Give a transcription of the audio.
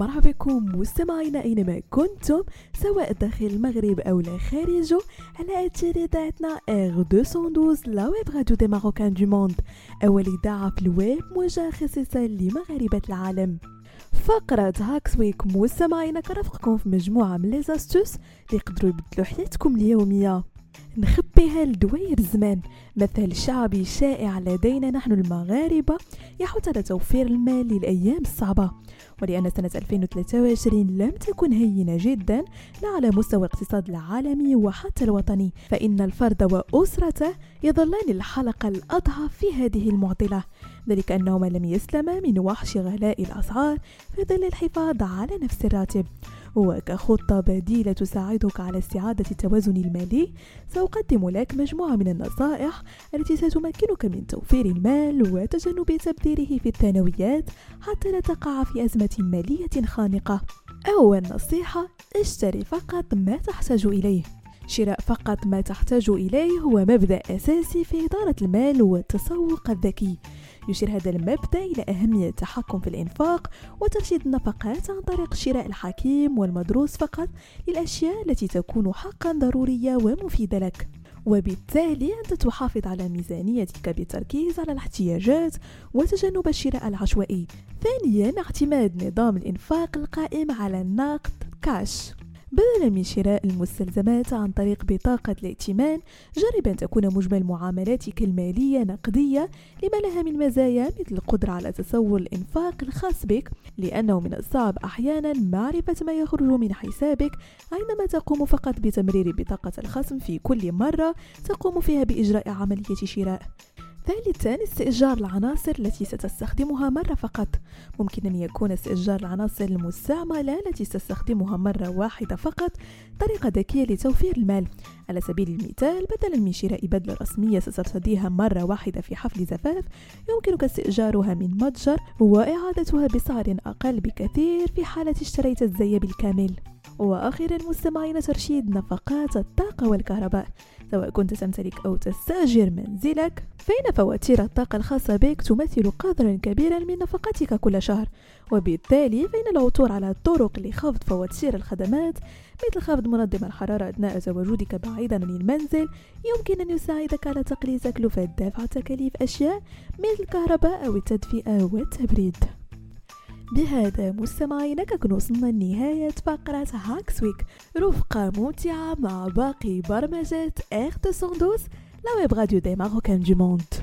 مرحبا بكم مستمعينا أينما كنتم سواء داخل المغرب أو خارجه على اثير اذاعتنا R212 la web radio des marocains du monde اول اذاعه في الويب موجهه خصيصا لمغاربة العالم. فقرة Hacks Week مستمعينا كنرافقكم في مجموعة من les astuces اللي يقدروا يبدلوا حياتكم اليومية. نخبيها لدوير الزمان مثل شعبي شائع لدينا نحن المغاربة يحث على توفير المال للأيام الصعبة. ولأن سنة 2023 لم تكن هينة جدا لا على مستوى الاقتصاد العالمي وحتى الوطني. فإن الفرد وأسرته يظلان الحلقة الأضعف في هذه المعضلة. ذلك أنهما لم يسلما من وحش غلاء الأسعار في ظل الحفاظ على نفس الراتب. وكخطة بديلة تساعدك على استعادة التوازن المالي سأقدم لك مجموعة من النصائح التي ستمكنك من توفير المال وتجنب تبذيره في الثانويات حتى لا تقع في أزمة مالية خانقة. أول نصيحة اشتري فقط ما تحتاج إليه. شراء فقط ما تحتاج إليه هو مبدأ أساسي في إدارة المال والتسوق الذكي. يشير هذا المبدأ إلى أهمية التحكم في الإنفاق وترشيد النفقات عن طريق الشراء الحكيم والمدروس فقط للأشياء التي تكون حقا ضرورية ومفيدة لك. وبالتالي أنت تحافظ على ميزانيتك بالتركيز على الاحتياجات وتجنب الشراء العشوائي ثانيا اعتماد نظام الإنفاق القائم على النقد كاش. بدلا من شراء المستلزمات عن طريق بطاقة الائتمان جرب أن تكون مجمل معاملاتك المالية نقدية لما لها من مزايا مثل القدرة على تصور الإنفاق الخاص بك لأنه من الصعب أحيانا معرفة ما يخرج من حسابك عندما تقوم فقط بتمرير بطاقة الخصم في كل مرة تقوم فيها بإجراء عملية شراء. ثالثا استئجار العناصر التي ستستخدمها مرة فقط. ممكن أن يكون استئجار العناصر المستعملة التي ستستخدمها مرة واحدة فقط طريقة ذكية لتوفير المال. على سبيل المثال بدلا من شراء بدلة رسمية سترتديها مرة واحدة في حفل زفاف يمكنك استئجارها من متجر وإعادتها بسعر أقل بكثير في حالة اشتريت الزي بالكامل. وأخيرا مستمعين ترشيد نفقات الطاقة والكهرباء. سواء كنت تمتلك أو تستأجر منزلك فإن فواتير الطاقة الخاصة بك تمثل قدرا كبيرا من نفقاتك كل شهر. وبالتالي فإن العثور على طرق لخفض فواتير الخدمات مثل خفض منظم الحرارة أثناء تواجدك بعيدا عن المنزل يمكن أن يساعدك على تقليل تكلفة دفع تكاليف أشياء مثل الكهرباء أو التدفئة والتبريد. بهذا مستمعينا كنكون وصلنا لنهاية فقرة Hacks Week رفقة ممتعة مع باقي برمجات R212 la web radio des marocains du monde